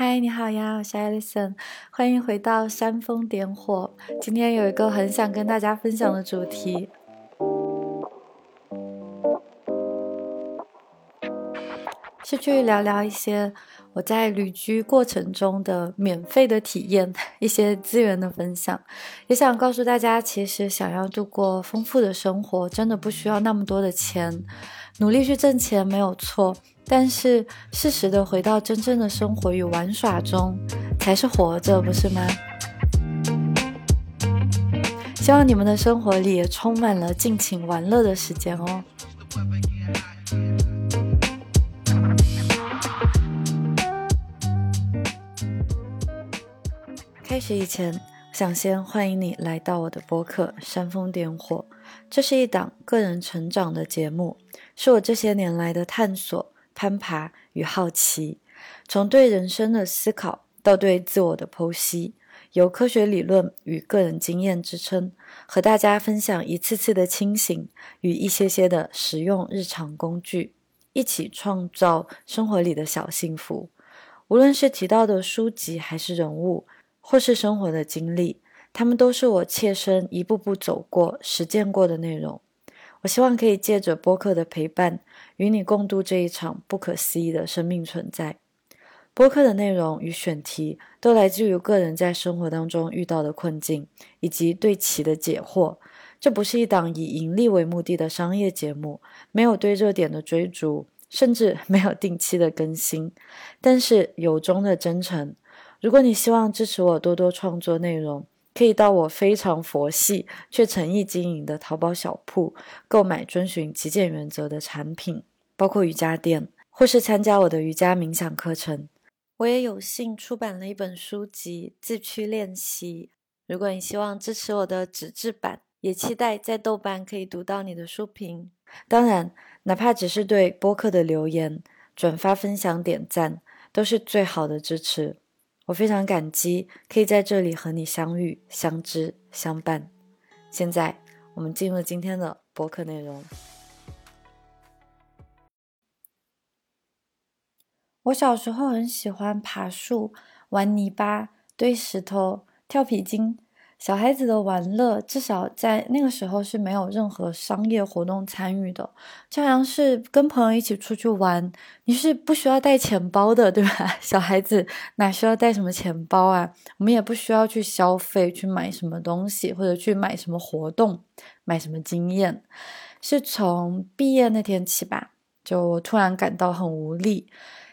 嗨，你好呀，我是艾莉森欢迎回到煽风点火。今天有一个很想跟大家分享的主题，是去聊聊一些我在旅居过程中的免费的体验，一些资源的分享。也想告诉大家，其实想要度过丰富的生活，真的不需要那么多的钱，努力去挣钱没有错。但是，适时的回到真正的生活与玩耍中，才是活着，不是吗？希望你们的生活里也充满了尽情玩乐的时间哦。开始以前，想先欢迎你来到我的播客《煽风点火》，这是一档个人成长的节目，是我这些年来的探索。攀爬与好奇，从对人生的思考到对自我的剖析，由科学理论与个人经验支撑，和大家分享一次次的清醒与一些些的实用日常工具，一起创造生活里的小幸福。无论是提到的书籍，还是人物，或是生活的经历，他们都是我切身一步步走过、实践过的内容。我希望可以借着播客的陪伴，与你共度这一场不可思议的生命存在。播客的内容与选题都来自于个人在生活当中遇到的困境，以及对其的解惑。这不是一档以盈利为目的的商业节目，没有对热点的追逐，甚至没有定期的更新。但是由衷的真诚，如果你希望支持我多多创作内容。可以到我非常佛系却诚意经营的淘宝小铺购买遵循极简原则的产品，包括瑜伽垫，或是参加我的瑜伽冥想课程。我也有幸出版了一本书籍《自驱练习》。如果你希望支持我的纸质版，也期待在豆瓣可以读到你的书评。当然，哪怕只是对播客的留言、转发、分享、点赞，都是最好的支持。我非常感激可以在这里和你相遇、相知、相伴。现在，我们进入今天的博客内容。我小时候很喜欢爬树、玩泥巴、堆石头、跳皮筋。小孩子的玩乐，至少在那个时候是没有任何商业活动参与的，就像是跟朋友一起出去玩，你是不需要带钱包的，对吧？小孩子哪需要带什么钱包啊？我们也不需要去消费，去买什么东西，或者去买什么活动，买什么经验。是从毕业那天起吧，就突然感到很无力，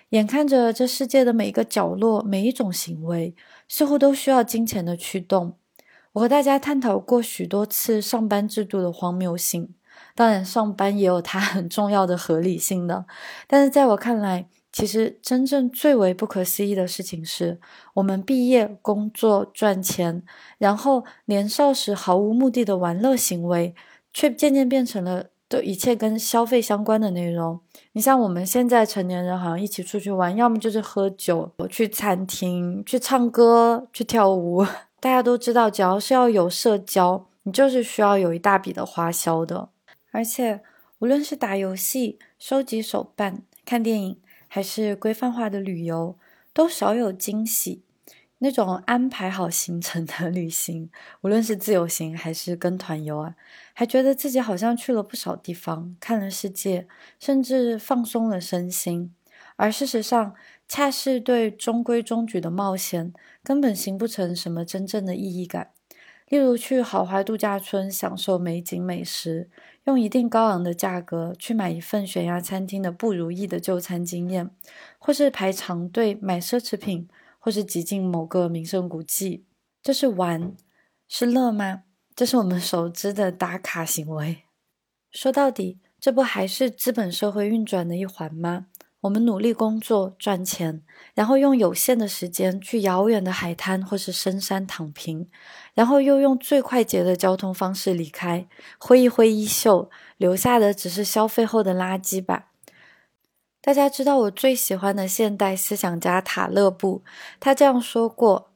眼看着这世界的每一个角落，每一种行为，似乎都需要金钱的驱动。我和大家探讨过许多次上班制度的荒谬性，当然上班也有它很重要的合理性的。但是在我看来，其实真正最为不可思议的事情是，我们毕业、工作、赚钱，然后年少时毫无目的的玩乐行为，却渐渐变成了都一切跟消费相关的内容。你像我们现在成年人，好像一起出去玩，要么就是喝酒、去餐厅、去唱歌、去跳舞。大家都知道，只要是要有社交，你就是需要有一大笔的花销的。而且，无论是打游戏、收集手办、看电影，还是规范化的旅游，都少有惊喜。那种安排好行程的旅行，无论是自由行还是跟团游啊，还觉得自己好像去了不少地方，看了世界，甚至放松了身心。而事实上，恰是对中规中矩的冒险，根本形不成什么真正的意义感。例如去豪华度假村享受美景美食，用一定高昂的价格去买一份悬崖餐厅的不如意的就餐经验，或是排长队买奢侈品，或是挤进某个名胜古迹，这是玩，是乐吗？这是我们熟知的打卡行为。说到底，这不还是资本社会运转的一环吗？我们努力工作赚钱，然后用有限的时间去遥远的海滩或是深山躺平，然后又用最快捷的交通方式离开，挥一挥衣袖，留下的只是消费后的垃圾吧。大家知道我最喜欢的现代思想家塔勒布，他这样说过：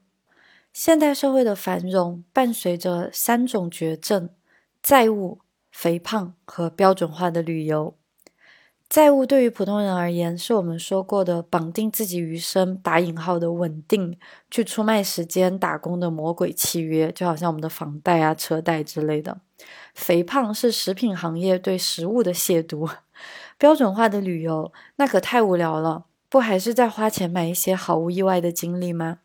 现代社会的繁荣伴随着三种绝症：债务、肥胖和标准化的旅游。债务对于普通人而言，是我们说过的绑定自己余生（打引号的稳定）去出卖时间打工的魔鬼契约，就好像我们的房贷啊、车贷之类的。肥胖是食品行业对食物的亵渎。标准化的旅游，那可太无聊了，不还是在花钱买一些毫无意外的经历吗？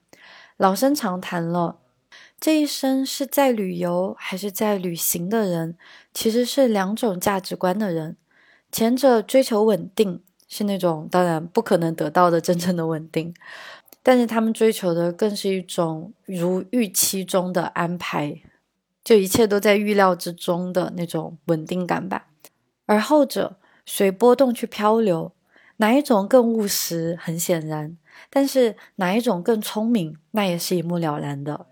老生常谈了，这一生是在旅游还是在旅行的人，其实是两种价值观的人。前者追求稳定，是那种当然不可能得到的真正的稳定，但是他们追求的更是一种如预期中的安排，就一切都在预料之中的那种稳定感吧。而后者随波动去漂流，哪一种更务实？很显然，但是哪一种更聪明？那也是一目了然的。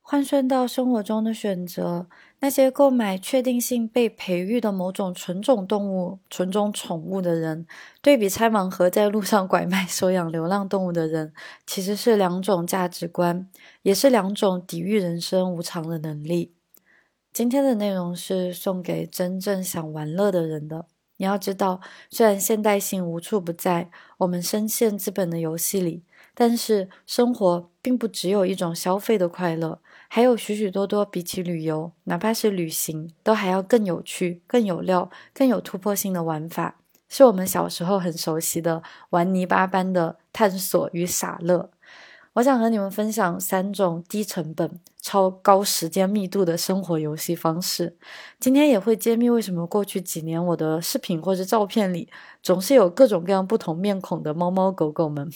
换算到生活中的选择，那些购买确定性被培育的某种纯种动物、纯种宠物的人，对比拆盲盒在路上拐卖、收养流浪动物的人，其实是两种价值观，也是两种抵御人生无常的能力。今天的内容是送给真正想玩乐的人的。你要知道，虽然现代性无处不在，我们深陷资本的游戏里，但是生活并不只有一种消费的快乐。还有许许多多比起旅游，哪怕是旅行，都还要更有趣、更有料、更有突破性的玩法，是我们小时候很熟悉的玩泥巴般的探索与傻乐。我想和你们分享三种低成本、超高时间密度的生活游戏方式。今天也会揭秘为什么过去几年我的视频或者照片里总是有各种各样不同面孔的猫猫狗狗们。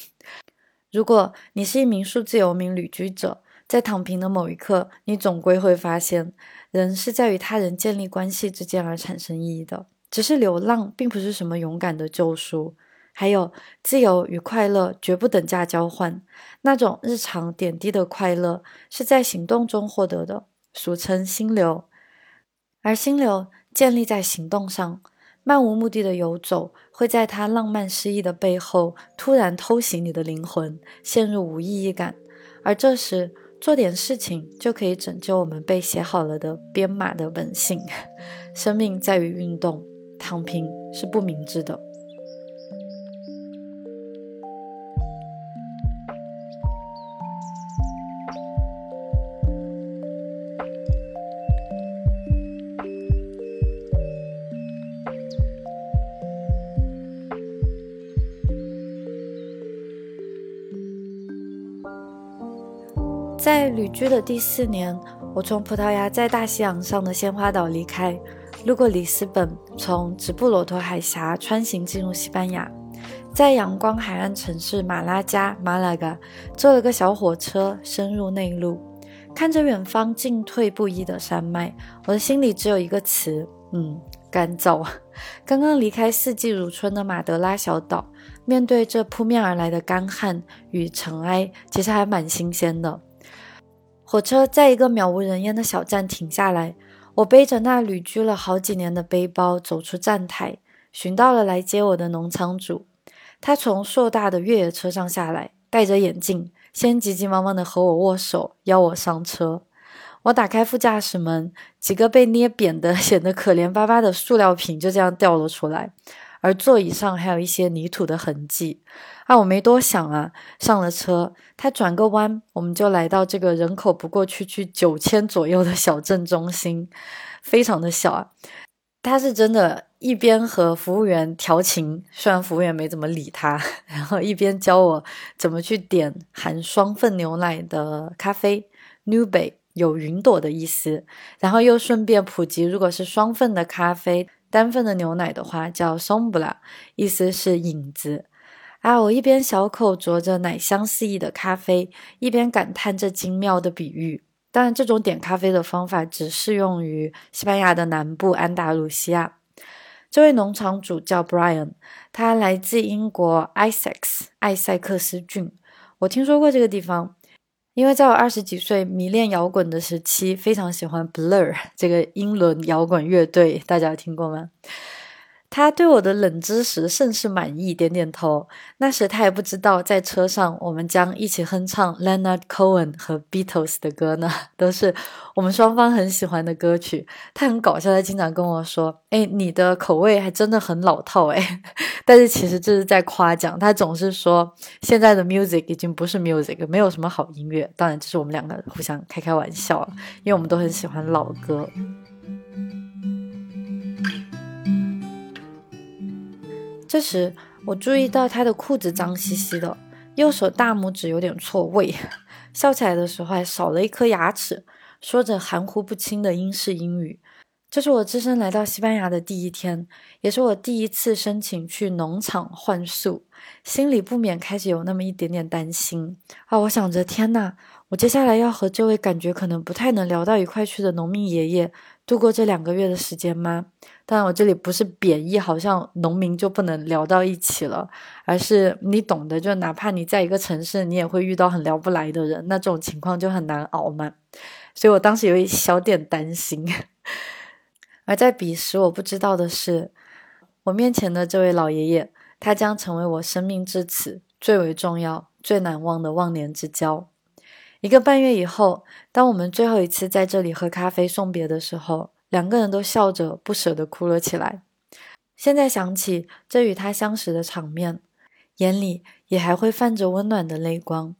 如果你是一名数字游民旅居者，在躺平的某一刻，你总归会发现，人是在与他人建立关系之间而产生意义的。只是流浪并不是什么勇敢的救赎。还有，自由与快乐绝不等价交换。那种日常点滴的快乐是在行动中获得的，俗称心流。而心流建立在行动上，漫无目的的游走会在他浪漫诗意的背后突然偷袭你的灵魂，陷入无意义感。而这时，做点事情就可以拯救我们被写好了的编码的本性。生命在于运动，躺平是不明智的。在旅居的第四年，我从葡萄牙在大西洋上的鲜花岛离开，路过里斯本，从直布罗陀海峡穿行进入西班牙，在阳光海岸城市马拉加马拉嘎坐了个小火车，深入内陆，看着远方进退不一的山脉，我的心里只有一个词：嗯，干燥。刚刚离开四季如春的马德拉小岛，面对这扑面而来的干旱与尘埃，其实还蛮新鲜的。火车在一个渺无人烟的小站停下来，我背着那旅居了好几年的背包走出站台，寻到了来接我的农场主。他从硕大的越野车上下来，戴着眼镜，先急急忙忙地和我握手，邀我上车。我打开副驾驶门，几个被捏扁的、显得可怜巴巴的塑料瓶就这样掉了出来，而座椅上还有一些泥土的痕迹。啊，我没多想啊，上了车，他转个弯，我们就来到这个人口不过区区九千左右的小镇中心，非常的小啊。他是真的，一边和服务员调情，虽然服务员没怎么理他，然后一边教我怎么去点含双份牛奶的咖啡，Nube 有云朵的意思，然后又顺便普及，如果是双份的咖啡，单份的牛奶的话叫 Sombra，意思是影子。啊！我一边小口啄着奶香四溢的咖啡，一边感叹这精妙的比喻。当然，这种点咖啡的方法只适用于西班牙的南部安达卢西亚。这位农场主叫 Brian，他来自英国 Essex 艾塞克斯郡。我听说过这个地方，因为在我二十几岁迷恋摇滚的时期，非常喜欢 Blur 这个英伦摇滚乐队。大家有听过吗？他对我的冷知识甚是满意，点点头。那时他也不知道，在车上我们将一起哼唱 Leonard Cohen 和 Beatles 的歌呢，都是我们双方很喜欢的歌曲。他很搞笑，他经常跟我说：“哎，你的口味还真的很老套哎。”但是其实这是在夸奖。他总是说现在的 music 已经不是 music，没有什么好音乐。当然，这是我们两个互相开开玩笑，因为我们都很喜欢老歌。这时，我注意到他的裤子脏兮兮的，右手大拇指有点错位，笑起来的时候还少了一颗牙齿，说着含糊不清的英式英语。这是我只身来到西班牙的第一天，也是我第一次申请去农场换宿，心里不免开始有那么一点点担心啊！我想着，天呐，我接下来要和这位感觉可能不太能聊到一块去的农民爷爷度过这两个月的时间吗？当然，我这里不是贬义，好像农民就不能聊到一起了，而是你懂得，就哪怕你在一个城市，你也会遇到很聊不来的人，那这种情况就很难熬嘛。所以我当时有一小点担心。而在彼时，我不知道的是，我面前的这位老爷爷，他将成为我生命至此最为重要、最难忘的忘年之交。一个半月以后，当我们最后一次在这里喝咖啡送别的时候。两个人都笑着不舍地哭了起来。现在想起这与他相识的场面，眼里也还会泛着温暖的泪光。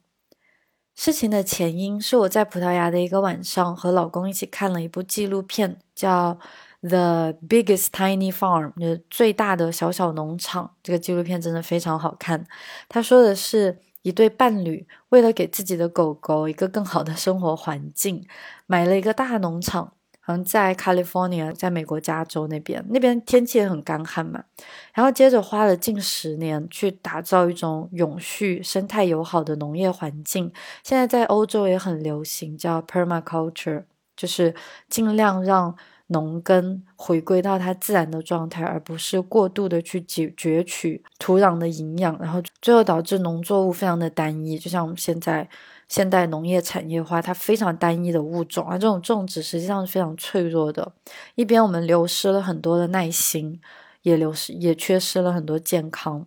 事情的前因是我在葡萄牙的一个晚上和老公一起看了一部纪录片，叫《The Biggest Tiny Farm》，就是最大的小小农场。这个纪录片真的非常好看。他说的是一对伴侣为了给自己的狗狗一个更好的生活环境，买了一个大农场。好像在 California，在美国加州那边，那边天气也很干旱嘛。然后接着花了近十年去打造一种永续、生态友好的农业环境。现在在欧洲也很流行，叫 permaculture，就是尽量让农耕回归到它自然的状态，而不是过度的去攫攫取土壤的营养，然后最后导致农作物非常的单一，就像我们现在。现代农业产业化，它非常单一的物种啊，这种种植实际上是非常脆弱的。一边我们流失了很多的耐心，也流失也缺失了很多健康。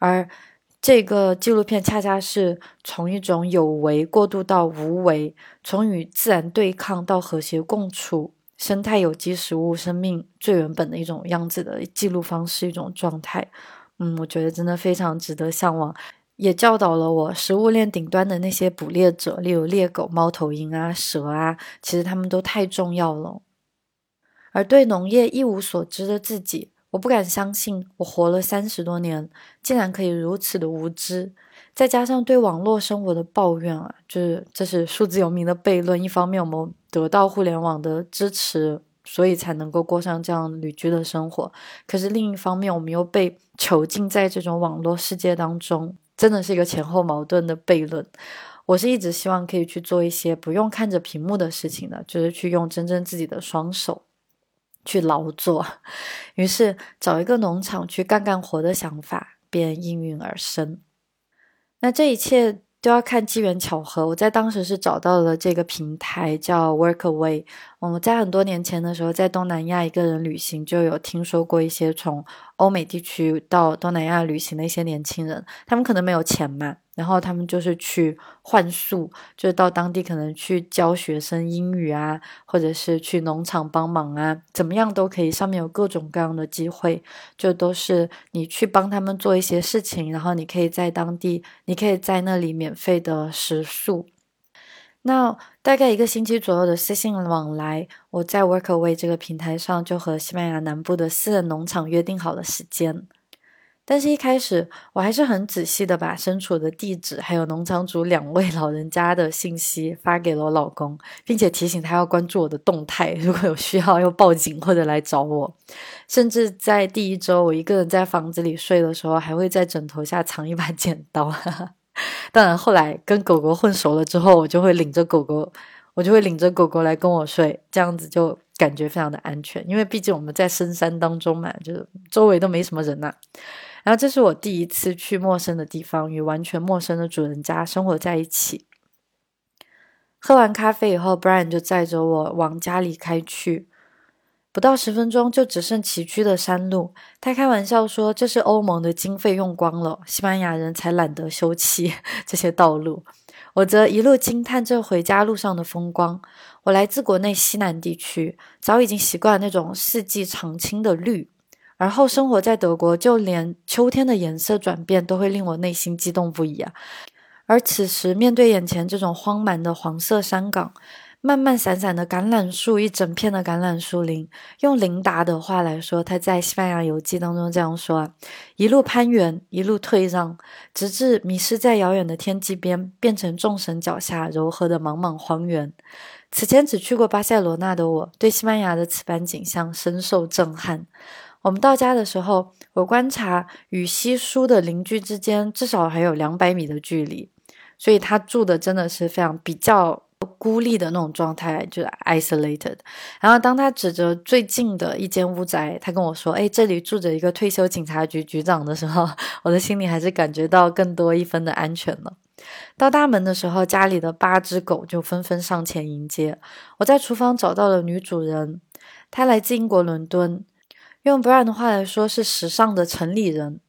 而这个纪录片恰恰是从一种有为过渡到无为，从与自然对抗到和谐共处，生态有机食物生命最原本的一种样子的记录方式，一种状态。嗯，我觉得真的非常值得向往。也教导了我，食物链顶端的那些捕猎者，例如猎狗、猫头鹰啊、蛇啊，其实他们都太重要了。而对农业一无所知的自己，我不敢相信，我活了三十多年，竟然可以如此的无知。再加上对网络生活的抱怨啊，就是这是数字游民的悖论。一方面，我们得到互联网的支持，所以才能够过上这样旅居的生活；可是另一方面，我们又被囚禁在这种网络世界当中。真的是一个前后矛盾的悖论。我是一直希望可以去做一些不用看着屏幕的事情的，就是去用真正自己的双手去劳作。于是找一个农场去干干活的想法便应运而生。那这一切。都要看机缘巧合。我在当时是找到了这个平台，叫 Workaway。我在很多年前的时候，在东南亚一个人旅行，就有听说过一些从欧美地区到东南亚旅行的一些年轻人，他们可能没有钱嘛。然后他们就是去换宿，就是到当地可能去教学生英语啊，或者是去农场帮忙啊，怎么样都可以。上面有各种各样的机会，就都是你去帮他们做一些事情，然后你可以在当地，你可以在那里免费的食宿。那大概一个星期左右的私信往来，我在 Workaway 这个平台上就和西班牙南部的私人农场约定好了时间。但是，一开始我还是很仔细的把身处的地址，还有农场主两位老人家的信息发给了我老公，并且提醒他要关注我的动态，如果有需要要报警或者来找我。甚至在第一周我一个人在房子里睡的时候，还会在枕头下藏一把剪刀。哈哈当然，后来跟狗狗混熟了之后，我就会领着狗狗，我就会领着狗狗来跟我睡，这样子就感觉非常的安全。因为毕竟我们在深山当中嘛，就是周围都没什么人呐。然后这是我第一次去陌生的地方，与完全陌生的主人家生活在一起。喝完咖啡以后，Brian 就载着我往家里开去。不到十分钟就只剩崎岖的山路。他开玩笑说：“这是欧盟的经费用光了，西班牙人才懒得修葺 这些道路。”我则一路惊叹这回家路上的风光。我来自国内西南地区，早已经习惯那种四季常青的绿，而后生活在德国，就连秋天的颜色转变都会令我内心激动不已啊！而此时面对眼前这种荒蛮的黄色山岗。漫漫散散的橄榄树，一整片的橄榄树林。用琳达的话来说，他在《西班牙游记》当中这样说：“啊：一路攀援，一路退让，直至迷失在遥远的天际边，变成众神脚下柔和的茫茫荒原。”此前只去过巴塞罗那的我，对西班牙的此般景象深受震撼。我们到家的时候，我观察与稀疏的邻居之间至少还有两百米的距离，所以他住的真的是非常比较。孤立的那种状态，就是 isolated。然后当他指着最近的一间屋宅，他跟我说：“哎，这里住着一个退休警察局局长”的时候，我的心里还是感觉到更多一分的安全了。到大门的时候，家里的八只狗就纷纷上前迎接。我在厨房找到了女主人，她来自英国伦敦，用 Brian 的话来说是时尚的城里人。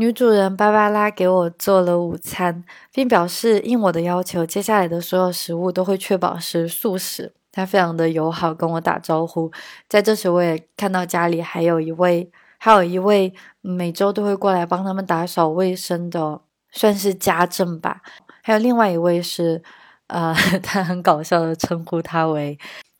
女主人芭芭拉给我做了午餐，并表示应我的要求，接下来的所有食物都会确保是素食。她非常的友好，跟我打招呼。在这时，我也看到家里还有一位，还有一位每周都会过来帮他们打扫卫生的，算是家政吧。还有另外一位是，呃，他很搞笑的称呼他为。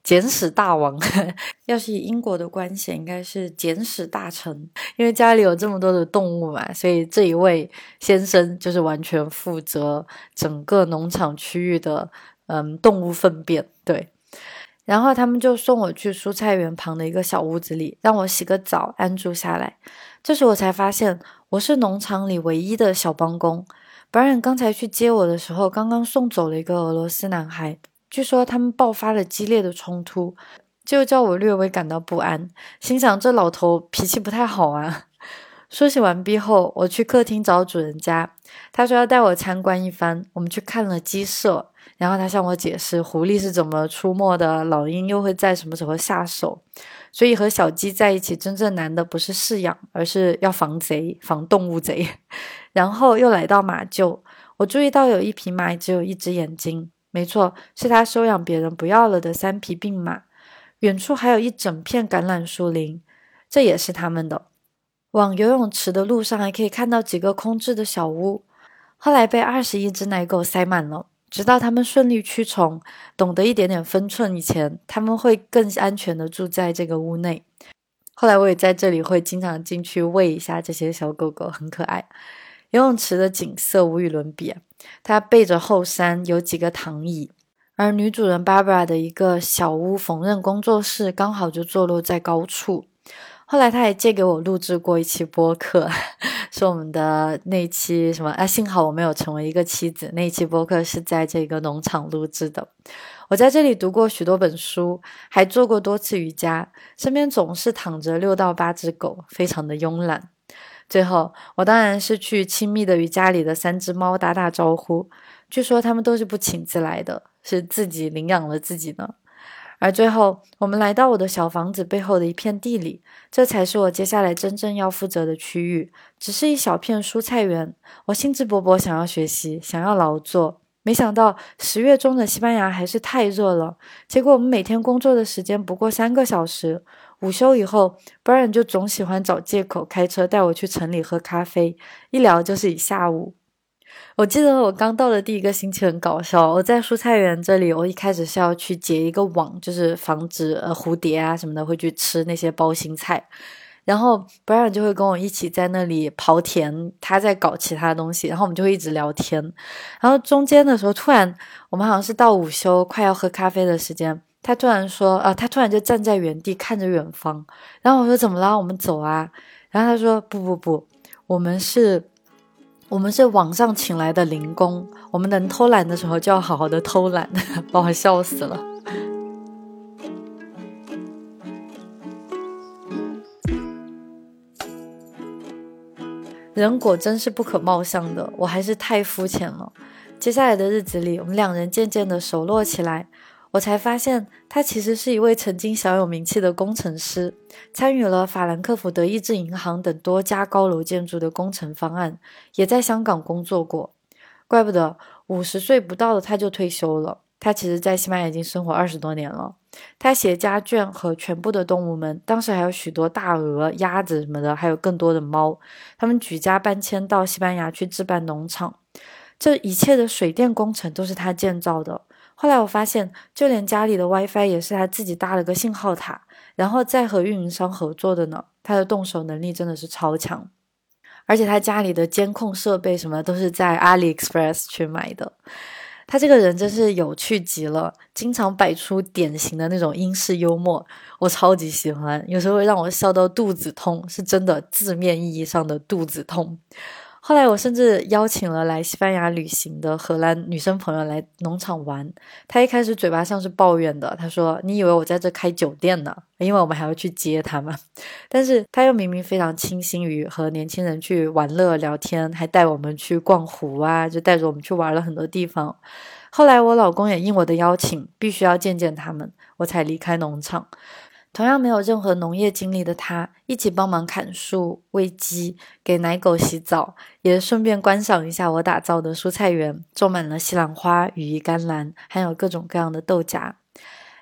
简史大王，要是以英国的关系，应该是简史大臣，因为家里有这么多的动物嘛，所以这一位先生就是完全负责整个农场区域的，嗯，动物粪便。对，然后他们就送我去蔬菜园旁的一个小屋子里，让我洗个澡，安住下来。这时我才发现，我是农场里唯一的小帮工。Brian 刚才去接我的时候，刚刚送走了一个俄罗斯男孩。据说他们爆发了激烈的冲突，就叫我略微感到不安，心想这老头脾气不太好啊。梳洗完毕后，我去客厅找主人家，他说要带我参观一番。我们去看了鸡舍，然后他向我解释狐狸是怎么出没的，老鹰又会在什么时候下手。所以和小鸡在一起，真正难的不是饲养，而是要防贼，防动物贼。然后又来到马厩，我注意到有一匹马只有一只眼睛。没错，是他收养别人不要了的三匹病马。远处还有一整片橄榄树林，这也是他们的。往游泳池的路上还可以看到几个空置的小屋，后来被二十一只奶狗塞满了。直到他们顺利驱虫，懂得一点点分寸以前，他们会更安全的住在这个屋内。后来我也在这里会经常进去喂一下这些小狗狗，很可爱。游泳池的景色无与伦比。它背着后山，有几个躺椅，而女主人 Barbara 的一个小屋缝纫工作室刚好就坐落在高处。后来，他还借给我录制过一期播客，是我们的那期什么啊？幸好我没有成为一个妻子。那一期播客是在这个农场录制的。我在这里读过许多本书，还做过多次瑜伽，身边总是躺着六到八只狗，非常的慵懒。最后，我当然是去亲密的与家里的三只猫打打招呼。据说它们都是不请自来的，是自己领养了自己呢。而最后，我们来到我的小房子背后的一片地里，这才是我接下来真正要负责的区域。只是一小片蔬菜园，我兴致勃勃想要学习，想要劳作。没想到十月中的西班牙还是太热了，结果我们每天工作的时间不过三个小时。午休以后，Brian 就总喜欢找借口开车带我去城里喝咖啡，一聊就是一下午。我记得我刚到的第一个星期很搞笑，我在蔬菜园这里，我一开始是要去结一个网，就是防止呃蝴蝶啊什么的会去吃那些包心菜。然后 Brian 就会跟我一起在那里刨田，他在搞其他东西，然后我们就会一直聊天。然后中间的时候，突然我们好像是到午休快要喝咖啡的时间。他突然说：“啊，他突然就站在原地看着远方。”然后我说：“怎么了？我们走啊？”然后他说：“不不不，我们是，我们是网上请来的零工，我们能偷懒的时候就要好好的偷懒。”把我笑死了。人果真是不可貌相的，我还是太肤浅了。接下来的日子里，我们两人渐渐的熟络起来。我才发现他其实是一位曾经小有名气的工程师，参与了法兰克福德意志银行等多家高楼建筑的工程方案，也在香港工作过。怪不得五十岁不到的他就退休了。他其实，在西班牙已经生活二十多年了。他携家眷和全部的动物们，当时还有许多大鹅、鸭子什么的，还有更多的猫。他们举家搬迁到西班牙去置办农场，这一切的水电工程都是他建造的。后来我发现，就连家里的 WiFi 也是他自己搭了个信号塔，然后再和运营商合作的呢。他的动手能力真的是超强，而且他家里的监控设备什么都是在 AliExpress 去买的。他这个人真是有趣极了，经常摆出典型的那种英式幽默，我超级喜欢，有时候会让我笑到肚子痛，是真的字面意义上的肚子痛。后来我甚至邀请了来西班牙旅行的荷兰女生朋友来农场玩。她一开始嘴巴上是抱怨的，她说：“你以为我在这开酒店呢？因为我们还要去接他们。”但是她又明明非常倾心于和年轻人去玩乐聊天，还带我们去逛湖啊，就带着我们去玩了很多地方。后来我老公也应我的邀请，必须要见见他们，我才离开农场。同样没有任何农业经历的他，一起帮忙砍树、喂鸡、给奶狗洗澡，也顺便观赏一下我打造的蔬菜园，种满了西兰花、羽衣甘蓝，还有各种各样的豆荚。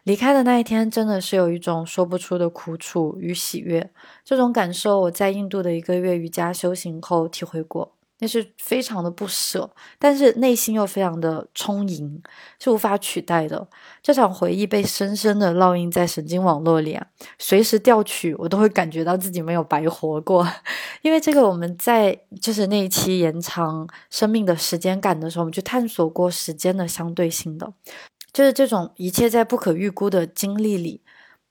离开的那一天，真的是有一种说不出的苦楚与喜悦。这种感受，我在印度的一个月瑜伽修行后体会过。那是非常的不舍，但是内心又非常的充盈，是无法取代的。这场回忆被深深的烙印在神经网络里啊，随时调取，我都会感觉到自己没有白活过。因为这个，我们在就是那一期延长生命的时间感的时候，我们去探索过时间的相对性的，就是这种一切在不可预估的经历里，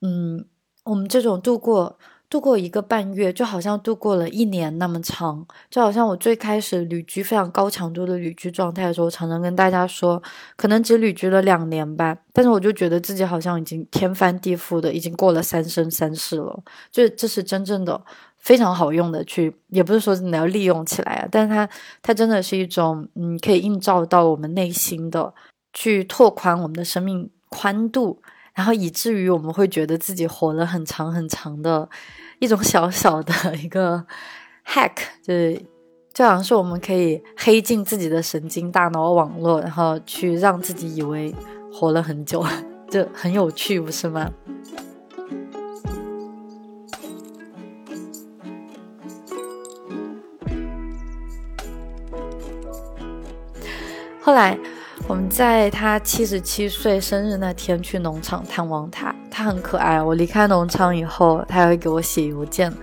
嗯，我们这种度过。度过一个半月，就好像度过了一年那么长。就好像我最开始旅居非常高强度的旅居状态的时候，常常跟大家说，可能只旅居了两年吧。但是我就觉得自己好像已经天翻地覆的，已经过了三生三世了。就这是真正的非常好用的，去也不是说你要利用起来啊，但是它它真的是一种嗯，可以映照到我们内心的，去拓宽我们的生命宽度。然后以至于我们会觉得自己活了很长很长的一种小小的一个 hack，就是就好像是我们可以黑进自己的神经大脑网络，然后去让自己以为活了很久，就很有趣，不是吗？后来。我们在他七十七岁生日那天去农场探望他，他很可爱。我离开农场以后，他还会给我写邮件。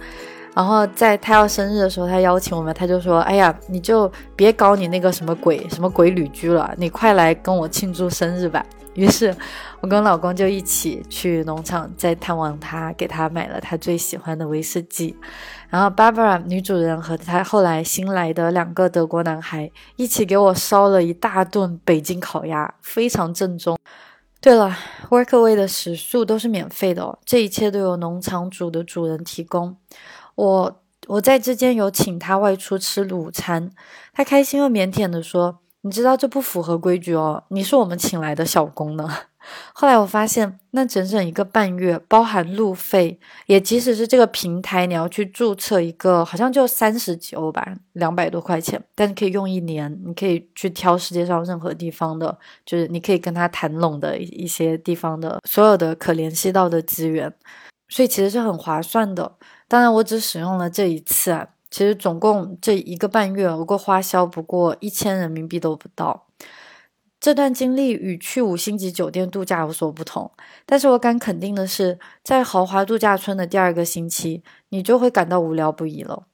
然后在他要生日的时候，他邀请我们，他就说：“哎呀，你就别搞你那个什么鬼什么鬼旅居了，你快来跟我庆祝生日吧。”于是，我跟老公就一起去农场再探望他，给他买了他最喜欢的威士忌。然后，Barbara 女主人和她后来新来的两个德国男孩一起给我烧了一大顿北京烤鸭，非常正宗。对了，Workaway 的食宿都是免费的哦，这一切都由农场主的主人提供。我我在之间有请他外出吃午餐，他开心又腼腆地说：“你知道这不符合规矩哦，你是我们请来的小工呢。”后来我发现，那整整一个半月，包含路费，也即使是这个平台，你要去注册一个，好像就三十几欧吧，两百多块钱，但是可以用一年，你可以去挑世界上任何地方的，就是你可以跟他谈拢的一一些地方的所有的可联系到的资源，所以其实是很划算的。当然，我只使用了这一次啊，其实总共这一个半月，我过花销不过一千人民币都不到。这段经历与去五星级酒店度假有所不同，但是我敢肯定的是，在豪华度假村的第二个星期，你就会感到无聊不已了。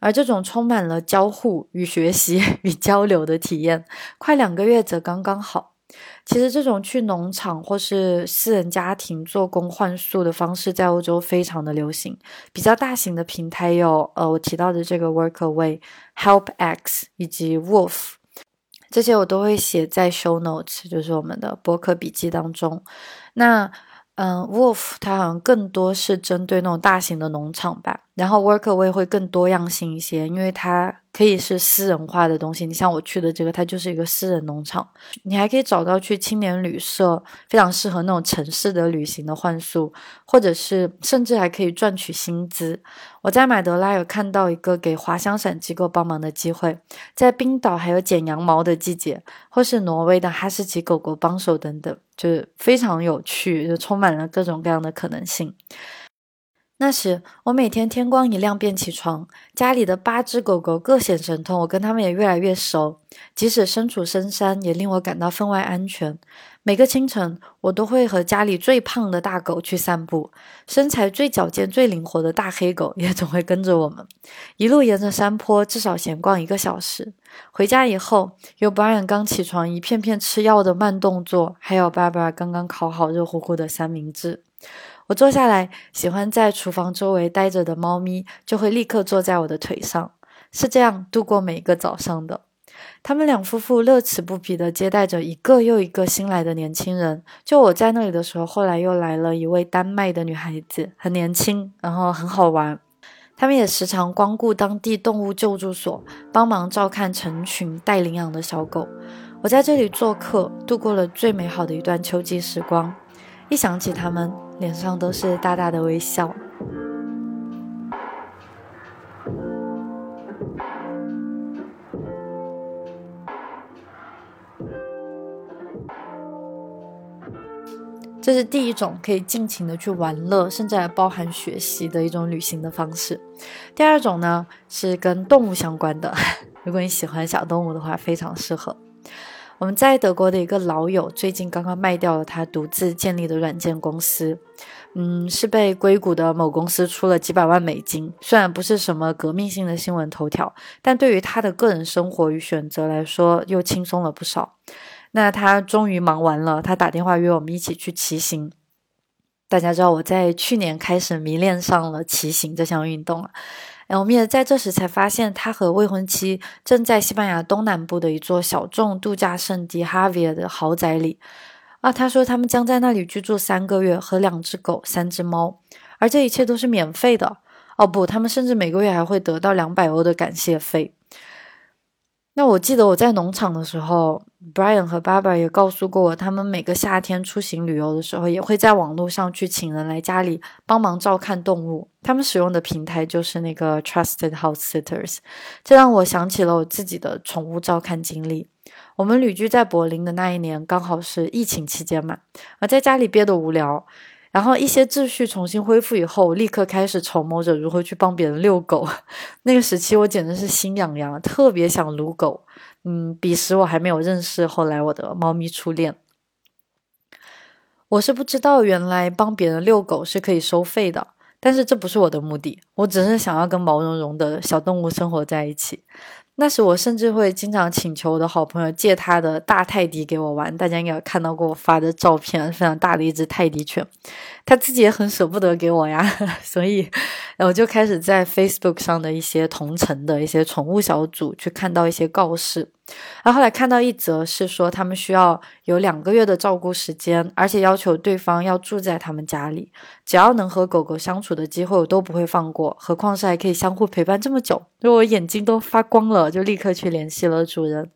而这种充满了交互与学习 与交流的体验，快两个月则刚刚好。其实，这种去农场或是私人家庭做工换宿的方式，在欧洲非常的流行。比较大型的平台有，呃，我提到的这个 Workaway、HelpX 以及 Wolf。这些我都会写在 show notes，就是我们的博客笔记当中。那，嗯，Wolf 它好像更多是针对那种大型的农场吧，然后 Workaway 会更多样性一些，因为它可以是私人化的东西。你像我去的这个，它就是一个私人农场。你还可以找到去青年旅社，非常适合那种城市的旅行的换宿，或者是甚至还可以赚取薪资。我在马德拉有看到一个给滑翔伞机构帮忙的机会，在冰岛还有剪羊毛的季节，或是挪威的哈士奇狗狗帮手等等，就是非常有趣，就充满了各种各样的可能性。那时，我每天天光一亮便起床，家里的八只狗狗各显神通，我跟它们也越来越熟。即使身处深山，也令我感到分外安全。每个清晨，我都会和家里最胖的大狗去散步，身材最矫健、最灵活的大黑狗也总会跟着我们，一路沿着山坡，至少闲逛一个小时。回家以后，有 Brian 刚起床一片片吃药的慢动作，还有 Barbara 刚刚烤好热乎乎的三明治。我坐下来，喜欢在厨房周围待着的猫咪就会立刻坐在我的腿上，是这样度过每一个早上的。他们两夫妇乐此不疲地接待着一个又一个新来的年轻人。就我在那里的时候，后来又来了一位丹麦的女孩子，很年轻，然后很好玩。他们也时常光顾当地动物救助所，帮忙照看成群待领养的小狗。我在这里做客，度过了最美好的一段秋季时光。一想起他们，脸上都是大大的微笑。这是第一种可以尽情的去玩乐，甚至还包含学习的一种旅行的方式。第二种呢，是跟动物相关的。如果你喜欢小动物的话，非常适合。我们在德国的一个老友最近刚刚卖掉了他独自建立的软件公司，嗯，是被硅谷的某公司出了几百万美金。虽然不是什么革命性的新闻头条，但对于他的个人生活与选择来说，又轻松了不少。那他终于忙完了，他打电话约我们一起去骑行。大家知道我在去年开始迷恋上了骑行这项运动啊。我们也在这时才发现，他和未婚妻正在西班牙东南部的一座小众度假胜地哈维尔的豪宅里。啊，他说他们将在那里居住三个月，和两只狗、三只猫，而这一切都是免费的。哦不，他们甚至每个月还会得到两百欧的感谢费。那我记得我在农场的时候，Brian 和 Barbara 也告诉过我，他们每个夏天出行旅游的时候，也会在网络上去请人来家里帮忙照看动物。他们使用的平台就是那个 Trusted House Sitters，这让我想起了我自己的宠物照看经历。我们旅居在柏林的那一年，刚好是疫情期间嘛，而在家里憋得无聊。然后一些秩序重新恢复以后，立刻开始筹谋着如何去帮别人遛狗。那个时期我简直是心痒痒，特别想撸狗。嗯，彼时我还没有认识后来我的猫咪初恋。我是不知道原来帮别人遛狗是可以收费的，但是这不是我的目的，我只是想要跟毛茸茸的小动物生活在一起。那时我甚至会经常请求我的好朋友借他的大泰迪给我玩，大家应该有看到过我发的照片，非常大的一只泰迪犬，他自己也很舍不得给我呀，所以我就开始在 Facebook 上的一些同城的一些宠物小组去看到一些告示。然后来看到一则是说，他们需要有两个月的照顾时间，而且要求对方要住在他们家里。只要能和狗狗相处的机会，我都不会放过。何况是还可以相互陪伴这么久，就我眼睛都发光了，就立刻去联系了主人，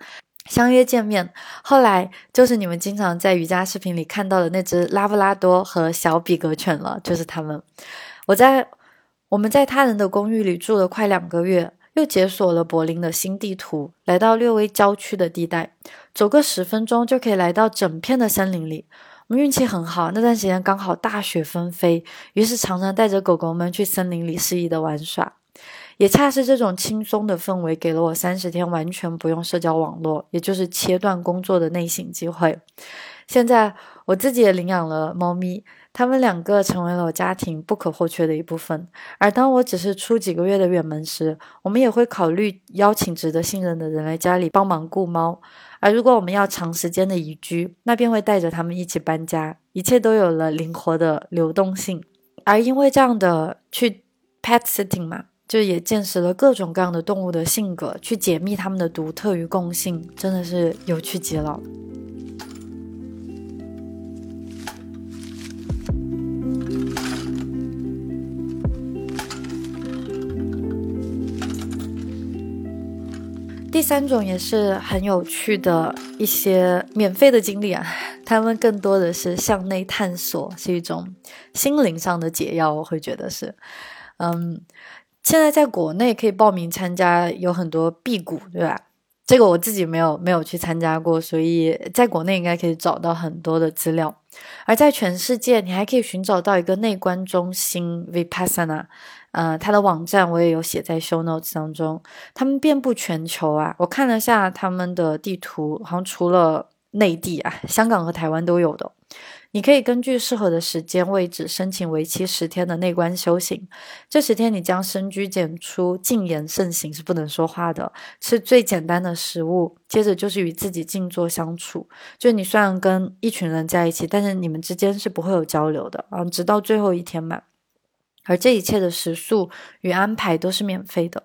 相约见面。后来就是你们经常在瑜伽视频里看到的那只拉布拉多和小比格犬了，就是他们。我在我们在他人的公寓里住了快两个月。又解锁了柏林的新地图，来到略微郊区的地带，走个十分钟就可以来到整片的森林里。我们运气很好，那段时间刚好大雪纷飞，于是常常带着狗狗们去森林里肆意的玩耍。也恰是这种轻松的氛围，给了我三十天完全不用社交网络，也就是切断工作的内省机会。现在我自己也领养了猫咪。他们两个成为了我家庭不可或缺的一部分，而当我只是出几个月的远门时，我们也会考虑邀请值得信任的人来家里帮忙顾猫。而如果我们要长时间的移居，那便会带着他们一起搬家，一切都有了灵活的流动性。而因为这样的去 pet sitting 嘛，就也见识了各种各样的动物的性格，去解密它们的独特与共性，真的是有趣极了。第三种也是很有趣的一些免费的经历啊，他们更多的是向内探索，是一种心灵上的解药。我会觉得是，嗯，现在在国内可以报名参加，有很多辟谷，对吧？这个我自己没有没有去参加过，所以在国内应该可以找到很多的资料。而在全世界，你还可以寻找到一个内观中心 Vipassana，呃，它的网站我也有写在 Show Notes 当中。他们遍布全球啊，我看了下他们的地图，好像除了内地啊，香港和台湾都有的。你可以根据适合的时间位置申请为期十天的内观修行。这十天你将深居简出，静言慎行，是不能说话的，吃最简单的食物。接着就是与自己静坐相处。就你虽然跟一群人在一起，但是你们之间是不会有交流的啊，直到最后一天嘛。而这一切的食宿与安排都是免费的。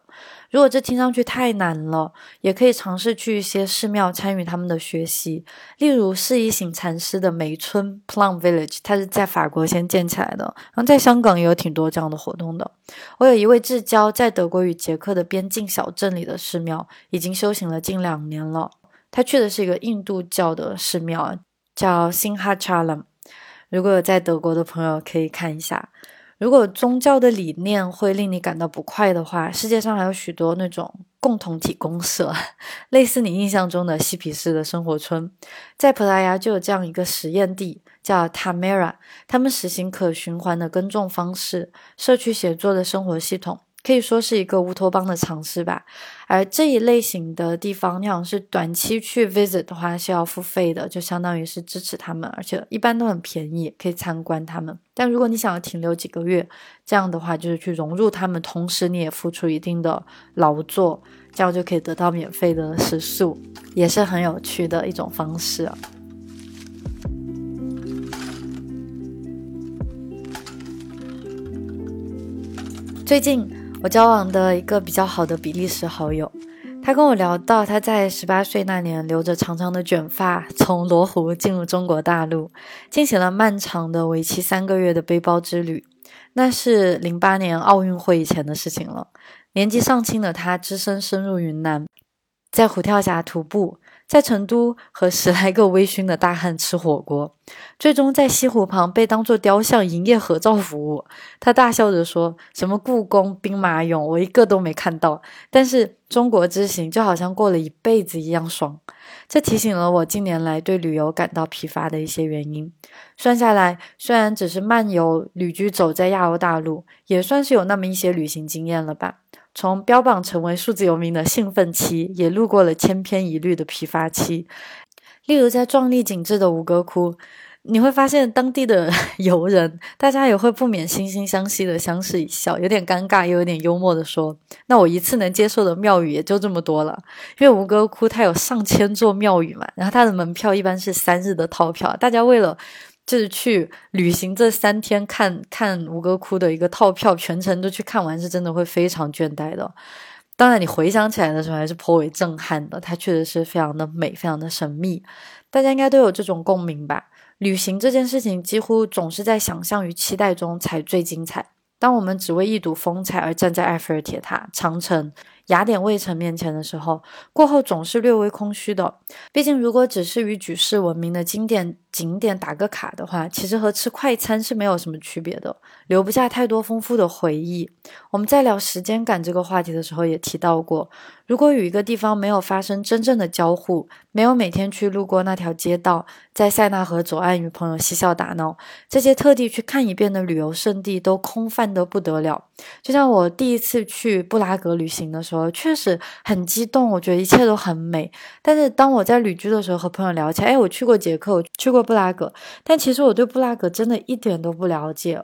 如果这听上去太难了，也可以尝试去一些寺庙参与他们的学习。例如释一行禅师的梅村 （Plum Village），它是在法国先建起来的，然后在香港也有挺多这样的活动的。我有一位至交在德国与捷克的边境小镇里的寺庙，已经修行了近两年了。他去的是一个印度教的寺庙，叫 Sinhachalam。如果有在德国的朋友，可以看一下。如果宗教的理念会令你感到不快的话，世界上还有许多那种共同体公社，类似你印象中的嬉皮士的生活村。在葡萄牙就有这样一个实验地，叫塔梅拉他们实行可循环的耕种方式，社区协作的生活系统。可以说是一个乌托邦的尝试吧，而这一类型的地方，你好像是短期去 visit 的话是要付费的，就相当于是支持他们，而且一般都很便宜，可以参观他们。但如果你想要停留几个月，这样的话就是去融入他们，同时你也付出一定的劳作，这样就可以得到免费的食宿，也是很有趣的一种方式。最近。我交往的一个比较好的比利时好友，他跟我聊到他在十八岁那年留着长长的卷发，从罗湖进入中国大陆，进行了漫长的为期三个月的背包之旅。那是零八年奥运会以前的事情了。年纪尚轻的他，只身深入云南，在虎跳峡徒步。在成都和十来个微醺的大汉吃火锅，最终在西湖旁被当作雕像营业合照服务。他大笑着说：“什么故宫、兵马俑，我一个都没看到。但是中国之行就好像过了一辈子一样爽。”这提醒了我近年来对旅游感到疲乏的一些原因。算下来，虽然只是漫游旅居走在亚欧大陆，也算是有那么一些旅行经验了吧。从标榜成为数字游民的兴奋期，也路过了千篇一律的疲乏期。例如，在壮丽景致的吴哥窟，你会发现当地的 游人，大家也会不免惺惺相惜的相视一笑，有点尴尬又有点幽默的说：“那我一次能接受的庙宇也就这么多了。”因为吴哥窟它有上千座庙宇嘛，然后它的门票一般是三日的套票，大家为了。就是去旅行这三天看看吴哥窟的一个套票，全程都去看完，是真的会非常倦怠的。当然，你回想起来的时候还是颇为震撼的。它确实是非常的美，非常的神秘。大家应该都有这种共鸣吧？旅行这件事情，几乎总是在想象与期待中才最精彩。当我们只为一睹风采而站在埃菲尔铁塔、长城。雅典卫城面前的时候，过后总是略微空虚的。毕竟，如果只是与举世闻名的经典景点打个卡的话，其实和吃快餐是没有什么区别的，留不下太多丰富的回忆。我们在聊时间感这个话题的时候也提到过，如果与一个地方没有发生真正的交互，没有每天去路过那条街道，在塞纳河左岸与朋友嬉笑打闹，这些特地去看一遍的旅游胜地都空泛的不得了。就像我第一次去布拉格旅行的时候。我确实很激动，我觉得一切都很美。但是当我在旅居的时候，和朋友聊起来，哎，我去过捷克，我去过布拉格，但其实我对布拉格真的一点都不了解。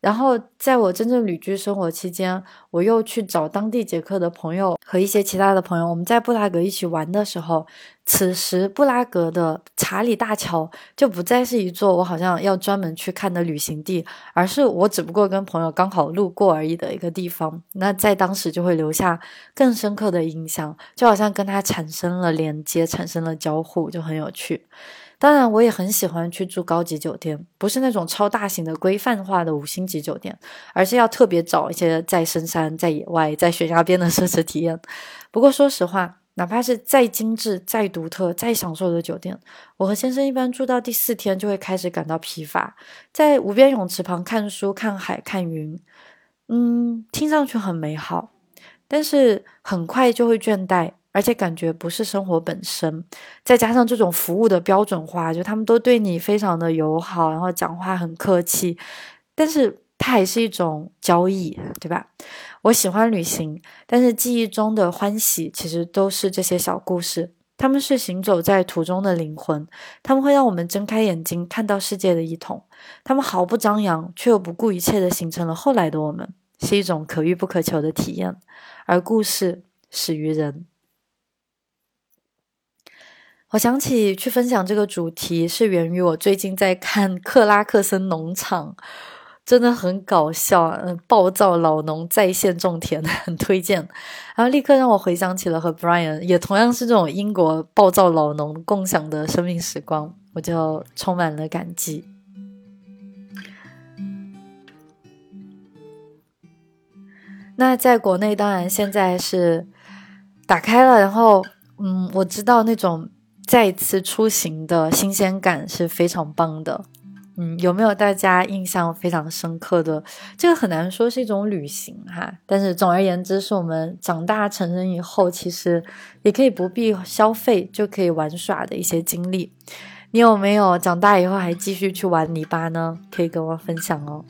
然后在我真正旅居生活期间，我又去找当地捷克的朋友和一些其他的朋友，我们在布拉格一起玩的时候。此时，布拉格的查理大桥就不再是一座我好像要专门去看的旅行地，而是我只不过跟朋友刚好路过而已的一个地方。那在当时就会留下更深刻的印象，就好像跟它产生了连接，产生了交互，就很有趣。当然，我也很喜欢去住高级酒店，不是那种超大型的规范化的五星级酒店，而是要特别找一些在深山、在野外、在悬崖边的奢侈体验。不过，说实话。哪怕是再精致、再独特、再享受的酒店，我和先生一般住到第四天就会开始感到疲乏。在无边泳池旁看书、看海、看云，嗯，听上去很美好，但是很快就会倦怠，而且感觉不是生活本身。再加上这种服务的标准化，就他们都对你非常的友好，然后讲话很客气，但是。它还是一种交易，对吧？我喜欢旅行，但是记忆中的欢喜其实都是这些小故事。他们是行走在途中的灵魂，他们会让我们睁开眼睛看到世界的一同。他们毫不张扬，却又不顾一切的形成了后来的我们，是一种可遇不可求的体验。而故事始于人。我想起去分享这个主题，是源于我最近在看《克拉克森农场》。真的很搞笑，嗯，暴躁老农在线种田，很推荐。然后立刻让我回想起了和 Brian 也同样是这种英国暴躁老农共享的生命时光，我就充满了感激。那在国内，当然现在是打开了，然后，嗯，我知道那种再次出行的新鲜感是非常棒的。嗯，有没有大家印象非常深刻的？这个很难说是一种旅行哈，但是总而言之，是我们长大成人以后，其实也可以不必消费就可以玩耍的一些经历。你有没有长大以后还继续去玩泥巴呢？可以跟我分享哦。